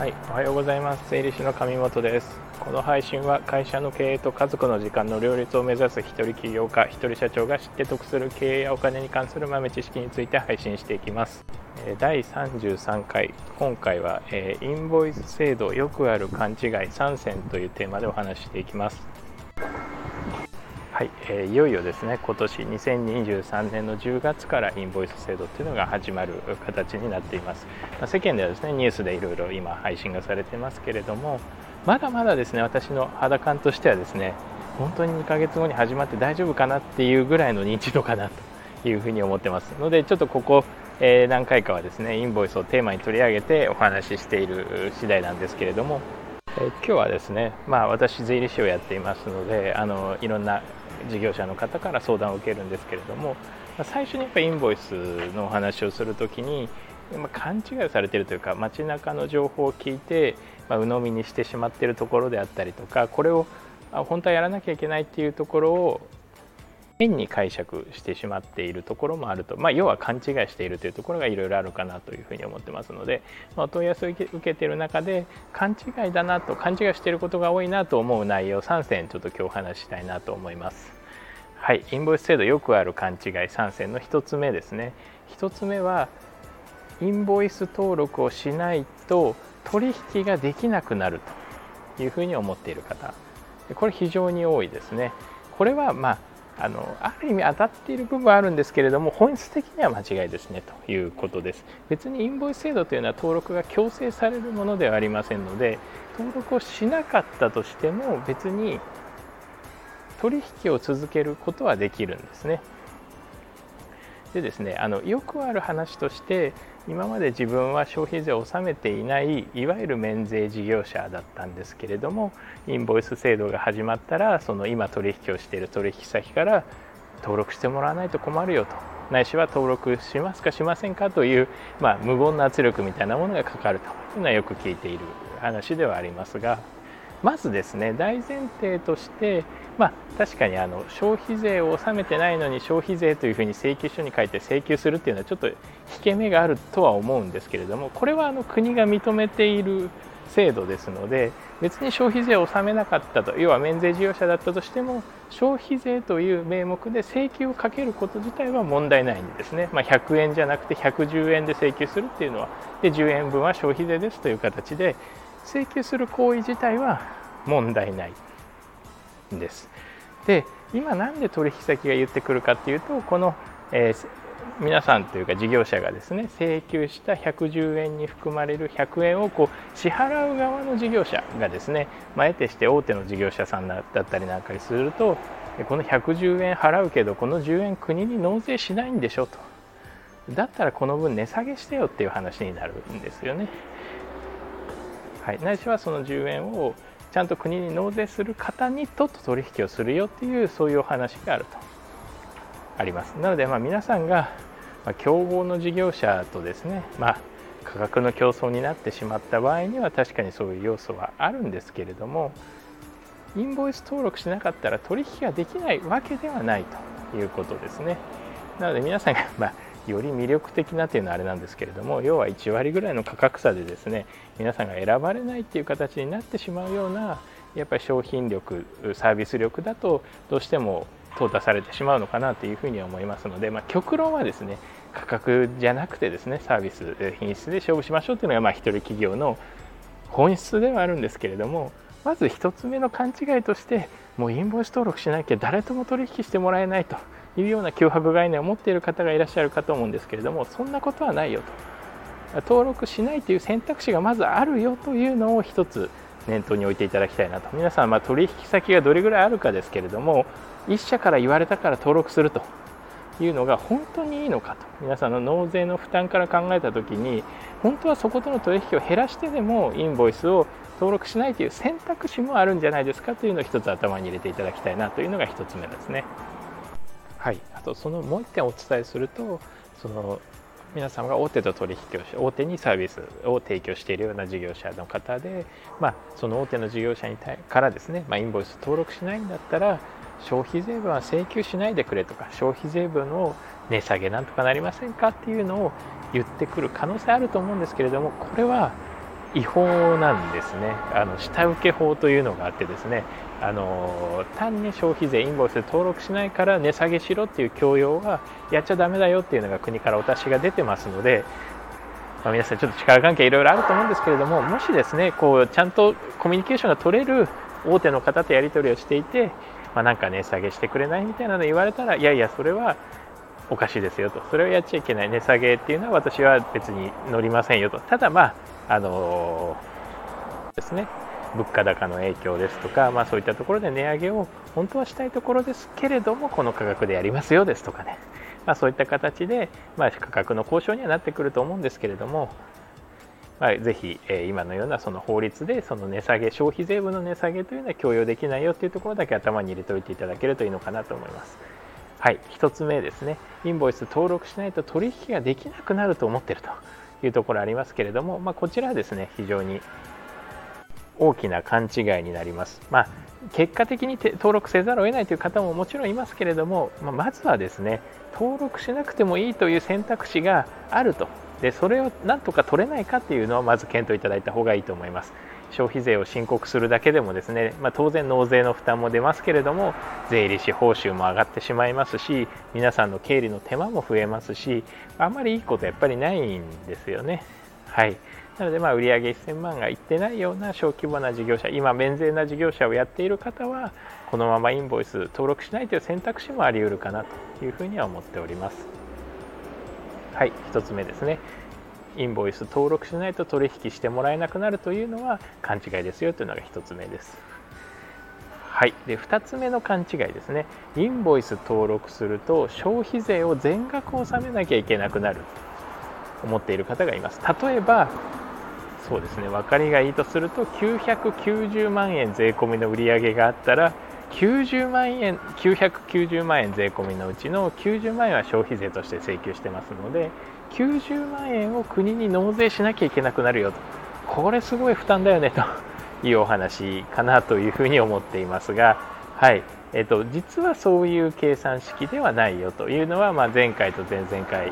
はい、おはようございます。税理士の上本です。この配信は会社の経営と家族の時間の両立を目指す一人起業家、一人社長が知って得する経営やお金に関する豆知識について配信していきます。第33回、今回はえインボイス制度よくある勘違い3選というテーマでお話ししていきます。はい、えー、いよいよですね今年2023年の10月からインボイス制度っていうのが始まる形になっています、まあ、世間ではですねニュースでいろいろ今配信がされてますけれどもまだまだですね私の肌感としてはですね本当に2ヶ月後に始まって大丈夫かなっていうぐらいの認知度かなというふうに思ってます。のでちょっとここ、え、何回かはですねインボイスをテーマに取り上げてお話ししている次第なんですけれどもえ今日はですね、まあ、私、税理士をやっていますのであのいろんな事業者の方から相談を受けるんですけれども最初にやっぱインボイスのお話をするときに勘違いされているというか街中の情報を聞いて、まあ、鵜呑みにしてしまっているところであったりとかこれを本当はやらなきゃいけないっていうところを変に解釈してしまっているところもあると、まあ、要は勘違いしているというところがいろいろあるかなというふうに思ってますので、まあ、お問い合わせを受けている中で勘違いだなと勘違いしていることが多いなと思う内容3選ちょっと今日お話ししたいなと思います。はい、インボイス制度よくある勘違い3選の1つ目ですね。1つ目はインボイス登録をしないと取引ができなくなるというふうに思っている方。これ非常に多いですね。これはまああのある意味当たっている部分はあるんですけれども本質的には間違いですねということです別にインボイス制度というのは登録が強制されるものではありませんので登録をしなかったとしても別に取引を続けることはできるんですね。でですねあのよくある話として今まで自分は消費税を納めていないいわゆる免税事業者だったんですけれどもインボイス制度が始まったらその今取引をしている取引先から登録してもらわないと困るよと。ないしは登録しますかしませんかという、まあ、無言の圧力みたいなものがかかると。いうのはよく聞いている話ではありますが。まずですね大前提としてまあ、確かにあの消費税を納めてないのに消費税というふうに請求書に書いて請求するっていうのはちょっと引け目があるとは思うんですけれどもこれはあの国が認めている制度ですので別に消費税を納めなかったと要は免税事業者だったとしても消費税という名目で請求をかけること自体は問題ないんですね、まあ、100円じゃなくて110円で請求するっていうのはで10円分は消費税ですという形で請求する行為自体は問題ないです。で今なんで取引先が言ってくるかっていうとこの、えー、皆さんというか事業者がですね請求した110円に含まれる100円をこう支払う側の事業者がですね、まあ、得てして大手の事業者さんだったりなんかにするとこの110円払うけどこの10円国に納税しないんでしょとだったらこの分値下げしてよっていう話になるんですよね。はい、ないしはその10円をちゃんと国に納税する方にとっと取引をするよっていうそういうお話があると。あります。なのでま皆さんが競合の事業者とですね、まあ、価格の競争になってしまった場合には確かにそういう要素はあるんですけれどもインボイス登録しなかったら取引ができないわけではないということですね。なので皆さんが、まあより魅力的なというのはあれなんですけれども要は1割ぐらいの価格差でですね皆さんが選ばれないっていう形になってしまうようなやっぱり商品力サービス力だとどうしても淘汰されてしまうのかなというふうに思いますので、まあ、極論はですね価格じゃなくてですねサービス品質で勝負しましょうというのがまあ一人企業の本質ではあるんですけれどもまず1つ目の勘違いとしてもうインボイス登録しなきゃ誰とも取引してもらえないと。いうような脅迫概念を持っている方がいらっしゃるかと思うんですけれどもそんなことはないよと。登録しないという選択肢がまずあるよというのを一つ念頭に置いていただきたいなと。皆さんま取引先がどれぐらいあるかですけれども1社から言われたから登録するというのが本当にいいのかと。皆さんの納税の負担から考えた時に本当はそことの取引を減らしてでもインボイスを登録しないという選択肢もあるんじゃないですかというのを一つ頭に入れていただきたいなというのが1つ目ですね。はい、あとそのもう1点お伝えするとその皆様が大手と取引をし大手にサービスを提供しているような事業者の方で、まあ、その大手の事業者に対からですね、まあ、インボイス登録しないんだったら消費税分は請求しないでくれとか消費税分を値下げなんとかなりませんかっていうのを言ってくる可能性あると思うんですけれどもこれは違法なんですね。あの下請け法というのがあってですね。あの単に消費税インボイスで登録しないから値下げしろっていう強要はやっちゃだめだよっていうのが国からお達しが出てますので、まあ、皆さんちょっと力関係いろいろあると思うんですけれどももしですねこうちゃんとコミュニケーションが取れる大手の方とやり取りをしていて、まあ、なんか値下げしてくれないみたいなの言われたらいやいやそれはおかしいですよと。それをやっちゃいけない値下げっていうのは私は別に乗りませんよと。ただまああの、ですね。物価高の影響ですとか、まあ、そういったところで値上げを本当はしたいところですけれどもこの価格でやりますよですとかね、まあ、そういった形で、まあ、価格の交渉にはなってくると思うんですけれども、まあ、ぜひ、えー、今のようなその法律でその値下げ消費税分の値下げというのは強要できないよというところだけ頭に入れておいていただけるといいのかなと思います。はい、1つ目ですね、インボイス登録しないと取引ができなくなると思っているというところありますけれども、まあ、こちらはですね非常に大きな勘違いになります。まあ、結果的に登録せざるを得ないという方ももちろんいますけれども、まあ、まずはですね登録しなくてもいいという選択肢があるとでそれをなんとか取れないかっていうのはまず検討いただいた方がいいと思います。消費税を申告するだけでもですね、まあ、当然納税の負担も出ますけれども税理士報酬も上がってしまいますし皆さんの経理の手間も増えますしあんまりいいことやっぱりないんですよね。はいなので、まあ、売上1000万がいってないような小規模な事業者、今、免税な事業者をやっている方は、このままインボイス登録しないという選択肢もあり得るかなというふうには思っております。はい、1つ目ですね。インボイス登録しないと取引してもらえなくなるというのは勘違いですよというのが1つ目です。はい、で2つ目の勘違いですね。インボイス登録すると消費税を全額納めなきゃいけなくなると思っている方がいます。例えばそうですね分かりがいいとすると990万円税込みの売り上げがあったら90万円990万円税込みのうちの90万円は消費税として請求してますので90万円を国に納税しなきゃいけなくなるよと。これすごい負担だよねと。いうお話かなというふうに思っていますが、はい。えーと、実はそういう計算式ではないよというのは、まあ、前回と前々回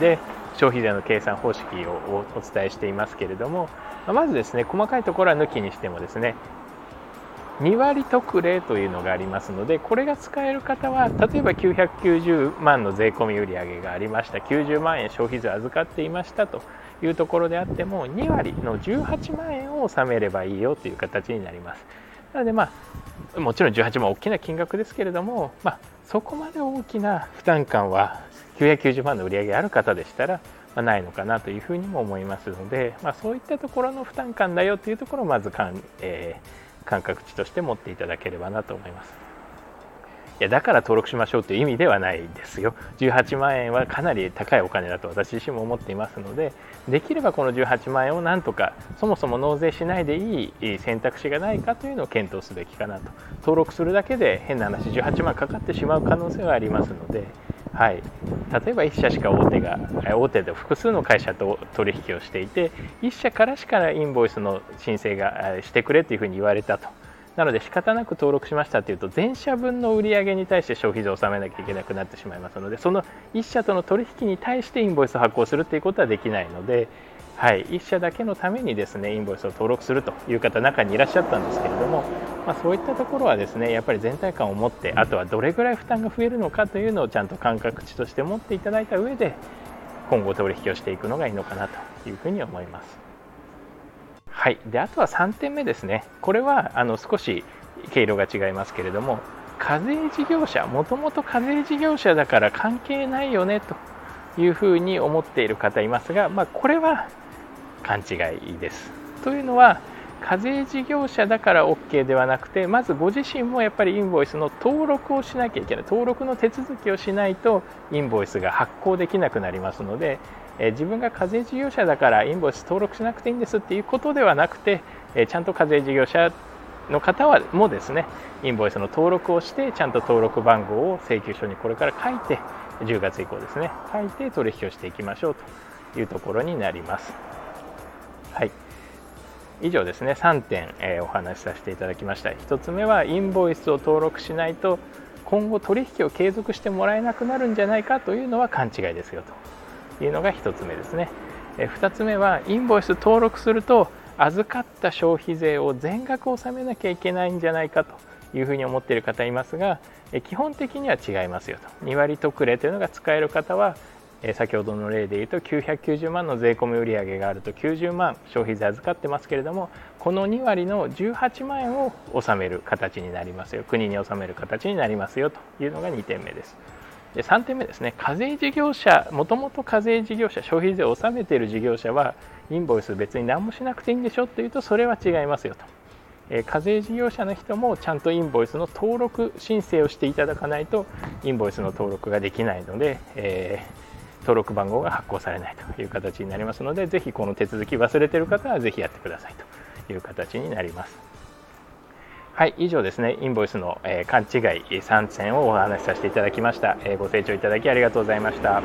で消費税の計算方式をお伝えしていますけれども。まずですね細かいところは抜きにしてもですね2割特例というのがありますのでこれが使える方は例えば990万の税込み売上がありました。90万円消費税預かっていましたというところであっても2割の18万円を納めればいいよという形になります。なのでまあもちろん18万大きな金額ですけれども、まあ、そこまで大きな負担感は990万の売り上げある方でしたら、まあ、ないのかなというふうにも思いますので、まあ、そういったところの負担感だよというところをまずかん、えー、感覚値として持っていただければなと思います。いやだから登録しましょうという意味ではないですよ。18万円はかなり高いお金だと私自身も思っていますので、できればこの18万円をなんとかそもそも納税しないでいい選択肢がないかというのを検討すべきかなと。登録するだけで変な話18万かかってしまう可能性はありますので、はい、例えば1社しか大手が大手で複数の会社と取引をしていて1社からしかインボイスの申請がしてくれというふうに言われたと。なので仕方なく登録しましたというと全社分の売り上げに対して消費税を納めなきゃいけなくなってしまいますのでその1社との取引に対してインボイスを発行するということはできないのではい、1社だけのためにですねインボイスを登録するという方中にいらっしゃったんですけれども、まあ、そういったところはですねやっぱり全体感を持ってあとはどれぐらい負担が増えるのかというのをちゃんと感覚値として持っていただいた上で今後取引をしていくのがいいのかなというふうに思います。はい、であとは3点目ですね。これはあの少し経路が違いますけれども課税事業者もともと課税事業者だから関係ないよねというふうに思っている方いますが、まあ、これは勘違いです。というのは課税事業者だから OK ではなくてまずご自身もやっぱりインボイスの登録をしなきゃいけない登録の手続きをしないとインボイスが発行できなくなりますので、え自分が課税事業者だからインボイス登録しなくていいんですっていうことではなくて、えちゃんと課税事業者の方はもですねインボイスの登録をしてちゃんと登録番号を請求書にこれから書いて10月以降ですね書いて取引をしていきましょうというところになります。以上ですね。3点、えー、お話しさせていただきました。1つ目はインボイスを登録しないと今後取引を継続してもらえなくなるんじゃないかというのは勘違いですよと。いうのが1つ目ですね。え2つ目はインボイス登録すると預かった消費税を全額納めなきゃいけないんじゃないかというふうに思っている方いますが基本的には違いますよと。2割特例というのが使える方はえ先ほどの例でいうと990万の税込み売上があると90万消費税預かってますけれどもこの2割の18万円を納める形になりますよ。国に納める形になりますよというのが2点目です。で3点目ですね。課税事業者もともと課税事業者消費税を納めている事業者はインボイス別に何もしなくていいんでしょというとそれは違いますよと。え課税事業者の人もちゃんとインボイスの登録申請をしていただかないとインボイスの登録ができないので、えー、登録番号が発行されないという形になりますのでぜひこの手続き忘れてる方はぜひやってくださいという形になります。はい以上ですね。インボイスの、えー、勘違い3選をお話しさせていただきました、えー、ご清聴いただきありがとうございました。